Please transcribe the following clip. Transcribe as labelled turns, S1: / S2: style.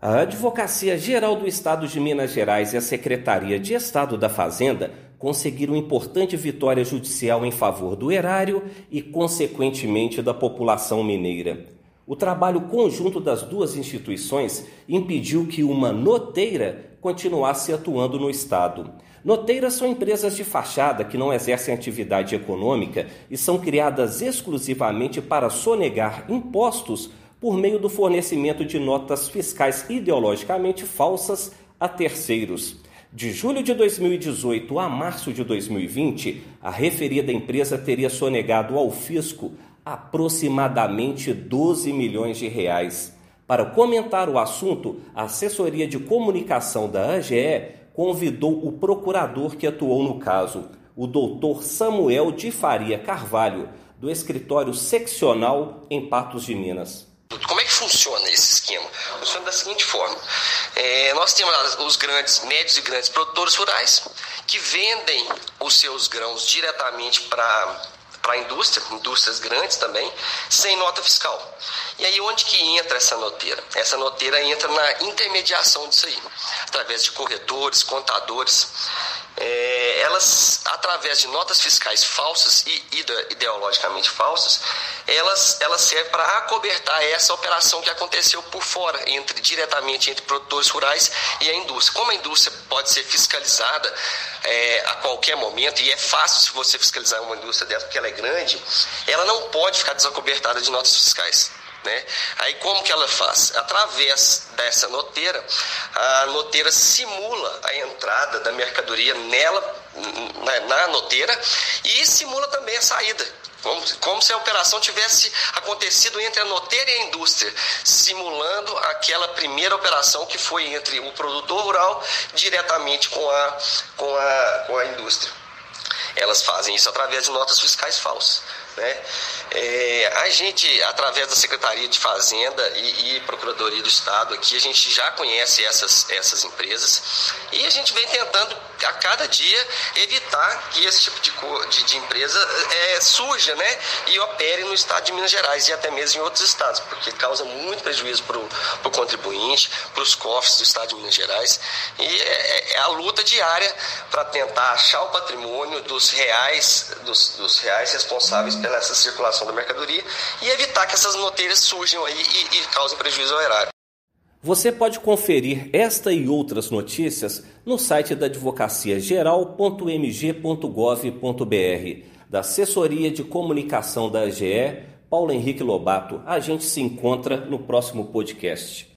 S1: A Advocacia Geral do Estado de Minas Gerais e a Secretaria de Estado da Fazenda conseguiram importante vitória judicial em favor do erário e, consequentemente, da população mineira. O trabalho conjunto das duas instituições impediu que uma noteira continuasse atuando no Estado. Noteiras são empresas de fachada que não exercem atividade econômica e são criadas exclusivamente para sonegar impostos por meio do fornecimento de notas fiscais ideologicamente falsas a terceiros. De julho de 2018 a março de 2020, a referida empresa teria sonegado ao fisco aproximadamente 12 milhões de reais. Para comentar o assunto, a assessoria de comunicação da AGE convidou o procurador que atuou no caso, o doutor Samuel de Faria Carvalho, do escritório seccional em Patos de Minas.
S2: É funciona esse esquema? Funciona da seguinte forma: é, nós temos os grandes, médios e grandes produtores rurais que vendem os seus grãos diretamente para para a indústria, indústrias grandes também, sem nota fiscal. E aí onde que entra essa noteira? Essa noteira entra na intermediação disso aí, através de corretores, contadores elas, através de notas fiscais falsas e ideologicamente falsas, elas, elas servem para acobertar essa operação que aconteceu por fora, entre diretamente entre produtores rurais e a indústria. Como a indústria pode ser fiscalizada é, a qualquer momento, e é fácil se você fiscalizar uma indústria dessa, porque ela é grande, ela não pode ficar desacobertada de notas fiscais. Né? Aí como que ela faz? Através dessa noteira, a noteira simula a entrada da mercadoria nela, na, na noteira, e simula também a saída. Como, como, se a operação tivesse acontecido entre a noteira e a indústria, simulando aquela primeira operação que foi entre o produtor rural diretamente com a, com a, com a indústria. Elas fazem isso através de notas fiscais falsas. Né? É, a gente, através da Secretaria de Fazenda e, e, Procuradoria do Estado, aqui a gente já conhece essas, essas empresas e a gente vem tentando a cada dia evitar que esse tipo de, de, de empresa é, surja né, e opere no estado de Minas Gerais e até mesmo em outros estados, porque causa muito prejuízo para o contribuinte, para os cofres do estado de Minas Gerais. E é, é a luta diária para tentar achar o patrimônio dos reais, dos, dos reais responsáveis pela essa circulação da mercadoria e evitar que essas noteiras surjam aí e, e causem prejuízo ao erário.
S1: Você pode conferir esta e outras notícias no site da advocaciageral.mg.gov.br, da Assessoria de Comunicação da AGE, Paulo Henrique Lobato. A gente se encontra no próximo podcast.